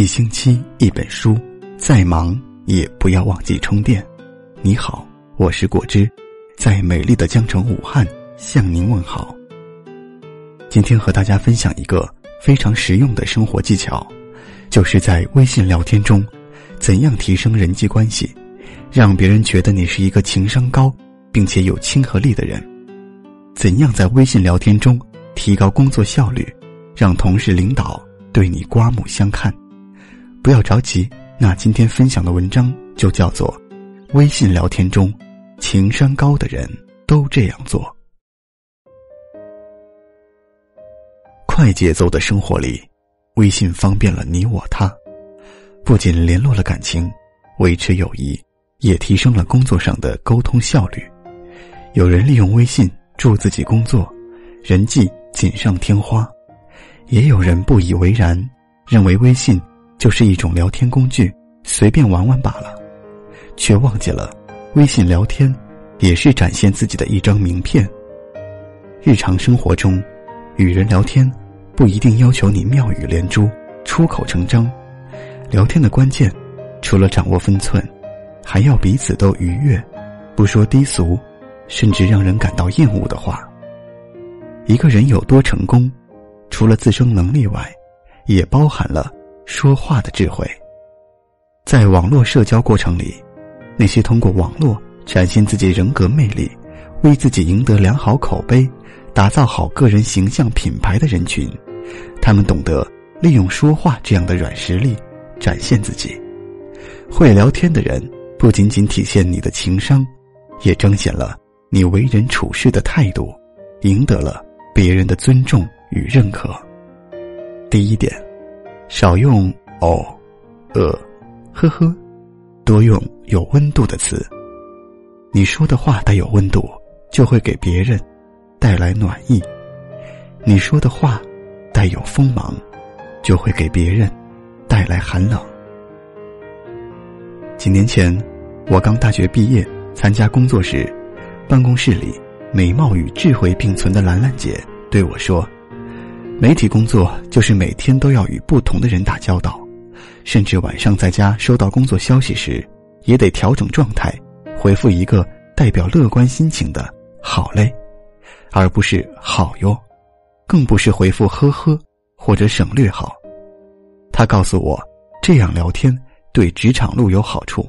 一星期一本书，再忙也不要忘记充电。你好，我是果汁，在美丽的江城武汉向您问好。今天和大家分享一个非常实用的生活技巧，就是在微信聊天中，怎样提升人际关系，让别人觉得你是一个情商高并且有亲和力的人。怎样在微信聊天中提高工作效率，让同事领导对你刮目相看？不要着急，那今天分享的文章就叫做《微信聊天中，情商高的人都这样做》。快节奏的生活里，微信方便了你我他，不仅联络了感情，维持友谊，也提升了工作上的沟通效率。有人利用微信助自己工作，人际锦上添花；也有人不以为然，认为微信。就是一种聊天工具，随便玩玩罢了，却忘记了，微信聊天也是展现自己的一张名片。日常生活中，与人聊天不一定要求你妙语连珠、出口成章，聊天的关键，除了掌握分寸，还要彼此都愉悦，不说低俗，甚至让人感到厌恶的话。一个人有多成功，除了自身能力外，也包含了。说话的智慧，在网络社交过程里，那些通过网络展现自己人格魅力、为自己赢得良好口碑、打造好个人形象品牌的人群，他们懂得利用说话这样的软实力展现自己。会聊天的人，不仅仅体现你的情商，也彰显了你为人处事的态度，赢得了别人的尊重与认可。第一点。少用哦、呃、呵呵，多用有温度的词。你说的话带有温度，就会给别人带来暖意；你说的话带有锋芒，就会给别人带来寒冷。几年前，我刚大学毕业，参加工作时，办公室里美貌与智慧并存的兰兰姐对我说。媒体工作就是每天都要与不同的人打交道，甚至晚上在家收到工作消息时，也得调整状态，回复一个代表乐观心情的“好嘞”，而不是“好哟”，更不是回复“呵呵”或者省略号。他告诉我，这样聊天对职场路有好处。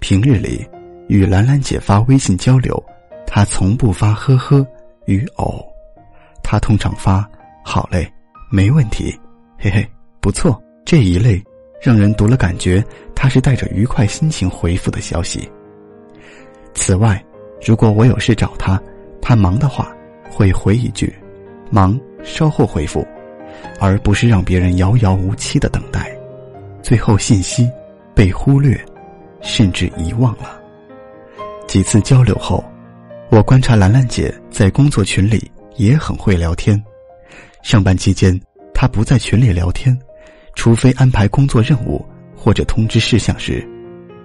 平日里与兰兰姐发微信交流，他从不发“呵呵”与“偶”，他通常发。好嘞，没问题，嘿嘿，不错。这一类让人读了感觉他是带着愉快心情回复的消息。此外，如果我有事找他，他忙的话，会回一句“忙，稍后回复”，而不是让别人遥遥无期的等待，最后信息被忽略，甚至遗忘了。几次交流后，我观察兰兰姐在工作群里也很会聊天。上班期间，他不在群里聊天，除非安排工作任务或者通知事项时，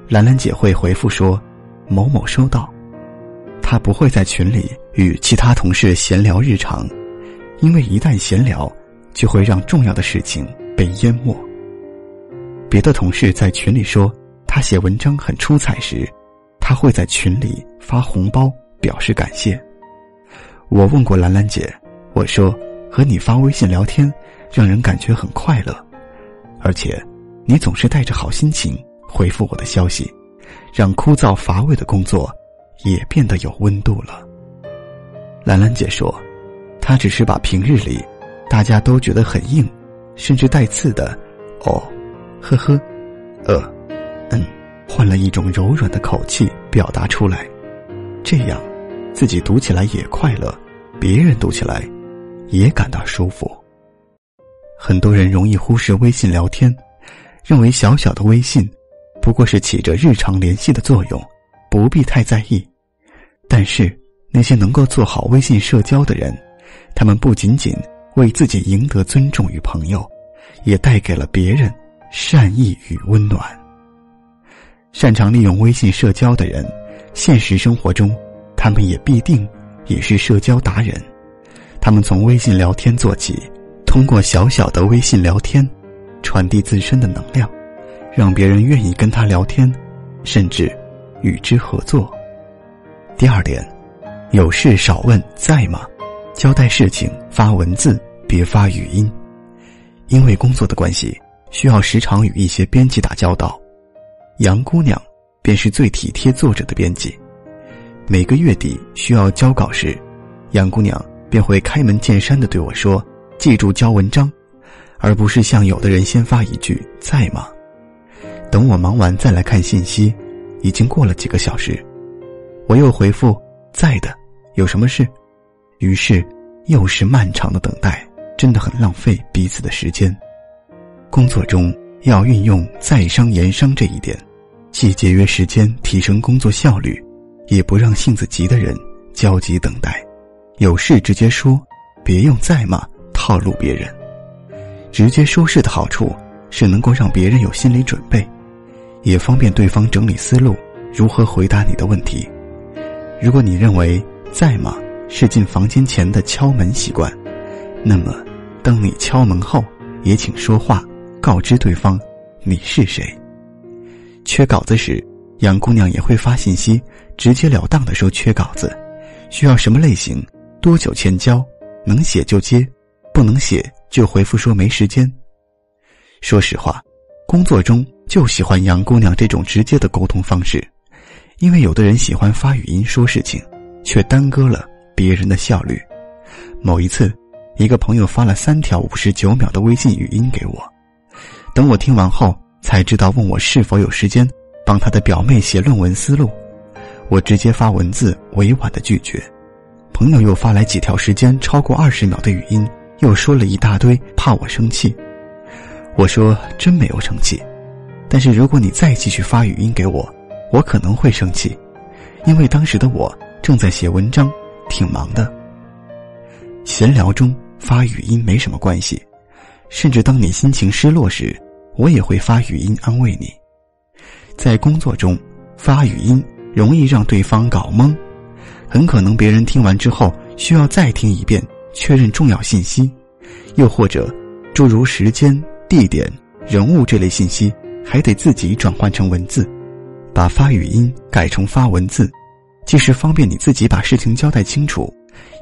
兰兰姐会回复说：“某某收到。”他不会在群里与其他同事闲聊日常，因为一旦闲聊，就会让重要的事情被淹没。别的同事在群里说他写文章很出彩时，他会在群里发红包表示感谢。我问过兰兰姐，我说。和你发微信聊天，让人感觉很快乐，而且你总是带着好心情回复我的消息，让枯燥乏味的工作也变得有温度了。兰兰姐说，她只是把平日里大家都觉得很硬，甚至带刺的“哦，呵呵，呃，嗯”，换了一种柔软的口气表达出来，这样自己读起来也快乐，别人读起来。也感到舒服。很多人容易忽视微信聊天，认为小小的微信不过是起着日常联系的作用，不必太在意。但是那些能够做好微信社交的人，他们不仅仅为自己赢得尊重与朋友，也带给了别人善意与温暖。擅长利用微信社交的人，现实生活中他们也必定也是社交达人。他们从微信聊天做起，通过小小的微信聊天，传递自身的能量，让别人愿意跟他聊天，甚至与之合作。第二点，有事少问在吗？交代事情发文字，别发语音。因为工作的关系，需要时常与一些编辑打交道。杨姑娘便是最体贴作者的编辑。每个月底需要交稿时，杨姑娘便会开门见山的对我说：“记住交文章，而不是像有的人先发一句在吗？等我忙完再来看信息，已经过了几个小时。”我又回复：“在的，有什么事？”于是，又是漫长的等待，真的很浪费彼此的时间。工作中要运用在商言商这一点，既节约时间，提升工作效率，也不让性子急的人焦急等待。有事直接说，别用在吗套路别人。直接说事的好处是能够让别人有心理准备，也方便对方整理思路，如何回答你的问题。如果你认为在吗是进房间前的敲门习惯，那么当你敲门后，也请说话，告知对方你是谁。缺稿子时，杨姑娘也会发信息，直截了当的说缺稿子，需要什么类型，多久前交，能写就接，不能写就回复说没时间。说实话，工作中就喜欢杨姑娘这种直接的沟通方式。因为有的人喜欢发语音说事情，却耽搁了别人的效率。某一次，一个朋友发了三条五十九秒的微信语音给我，等我听完后才知道问我是否有时间帮他的表妹写论文思路，我直接发文字委婉的拒绝。朋友又发来几条时间超过二十秒的语音，又说了一大堆，怕我生气。我说真没有生气，但是如果你再继续发语音给我。我可能会生气，因为当时的我正在写文章，挺忙的。闲聊中发语音没什么关系，甚至当你心情失落时，我也会发语音安慰你。在工作中发语音容易让对方搞懵，很可能别人听完之后需要再听一遍确认重要信息，又或者诸如时间、地点、人物这类信息还得自己转换成文字。把发语音改成发文字，既是方便你自己把事情交代清楚，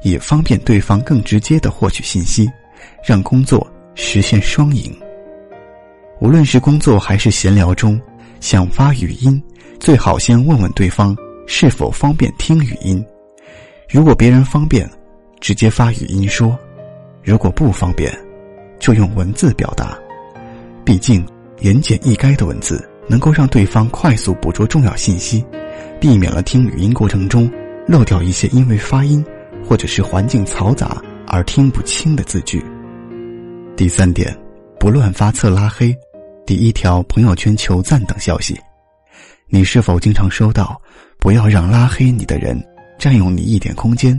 也方便对方更直接的获取信息，让工作实现双赢。无论是工作还是闲聊中，想发语音，最好先问问对方是否方便听语音。如果别人方便，直接发语音说；如果不方便，就用文字表达。毕竟言简意赅的文字。能够让对方快速捕捉重要信息，避免了听语音过程中漏掉一些因为发音或者是环境嘈杂而听不清的字句。第三点，不乱发侧拉黑，第一条朋友圈求赞等消息。你是否经常收到“不要让拉黑你的人占用你一点空间”？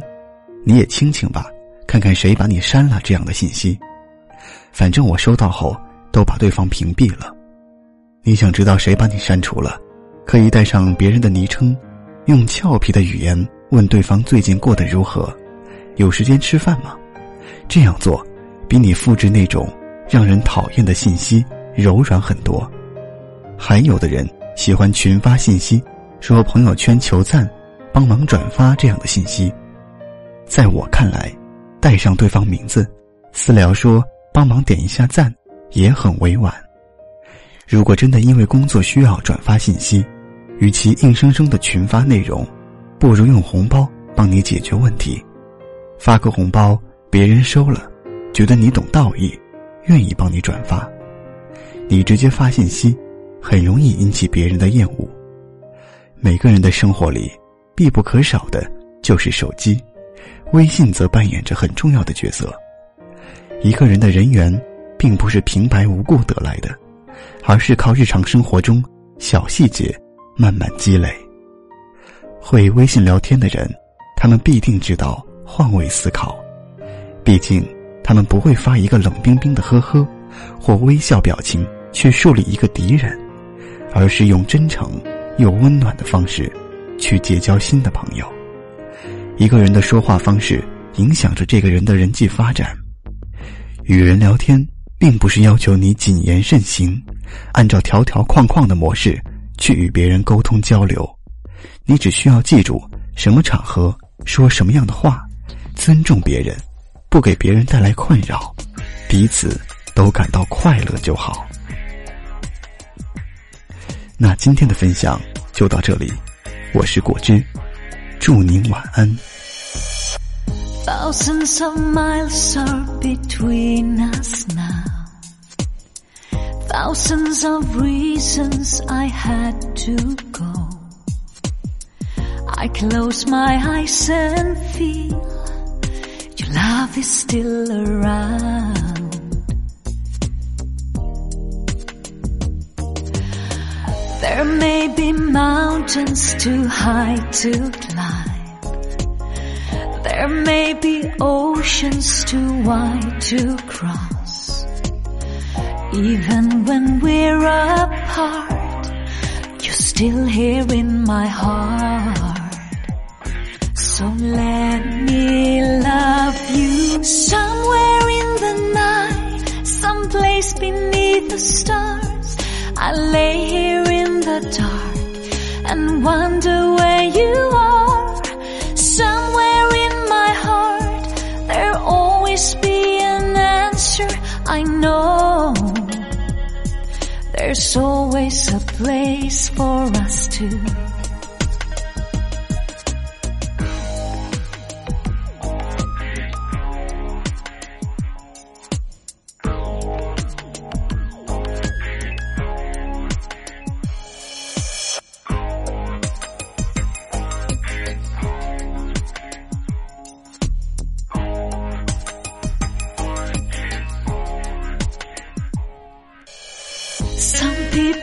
你也清清吧，看看谁把你删了这样的信息。反正我收到后都把对方屏蔽了。你想知道谁把你删除了？可以带上别人的昵称，用俏皮的语言问对方最近过得如何，有时间吃饭吗？这样做，比你复制那种让人讨厌的信息柔软很多。还有的人喜欢群发信息，说朋友圈求赞，帮忙转发这样的信息。在我看来，带上对方名字，私聊说帮忙点一下赞，也很委婉。如果真的因为工作需要转发信息，与其硬生生的群发内容，不如用红包帮你解决问题。发个红包，别人收了，觉得你懂道义，愿意帮你转发。你直接发信息，很容易引起别人的厌恶。每个人的生活里，必不可少的就是手机，微信则扮演着很重要的角色。一个人的人缘，并不是平白无故得来的。而是靠日常生活中小细节慢慢积累。会微信聊天的人，他们必定知道换位思考，毕竟他们不会发一个冷冰冰的呵呵，或微笑表情去树立一个敌人，而是用真诚又温暖的方式去结交新的朋友。一个人的说话方式影响着这个人的人际发展。与人聊天，并不是要求你谨言慎行，按照条条框框的模式去与别人沟通交流。你只需要记住什么场合说什么样的话，尊重别人，不给别人带来困扰，彼此都感到快乐就好。那今天的分享就到这里，我是果汁，祝您晚安。Thousands of miles are between us now. Thousands of reasons I had to go. I close my eyes and feel your love is still around. There may be mountains too high to climb. There may be oceans too wide to cross. Even when we're apart, you're still here in my heart. So let me love you somewhere in the night, someplace beneath the stars. I lay here in the dark and wonder where you are. Somewhere in my heart, there'll always be an answer. I know there's always a place for us two.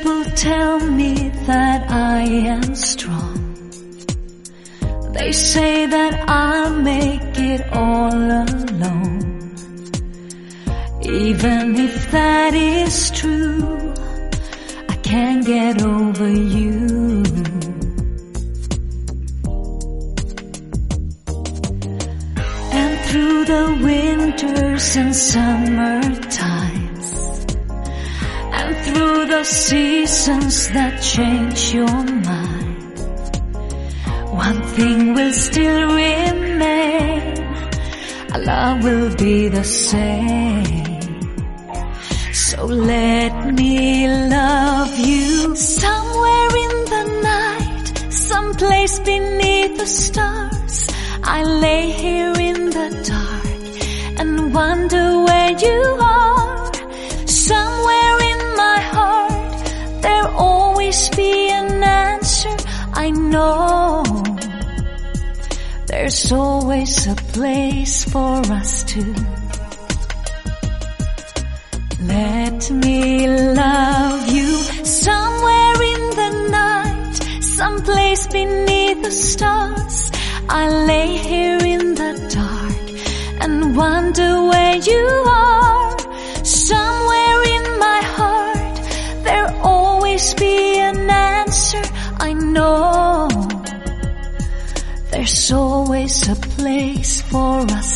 People tell me that I am strong. They say that I'll make it all alone. Even if that is true, I can't get over you. And through the winters and summer times, and through the seasons that change your mind, one thing will still remain. Our love will be the same. So let me love you somewhere in the night, someplace beneath the stars. I lay here in the dark and wonder where you are. Know there's always a place for us two. Let me love you somewhere in the night, someplace beneath the stars. I lay here in the dark and wonder where you always a place for us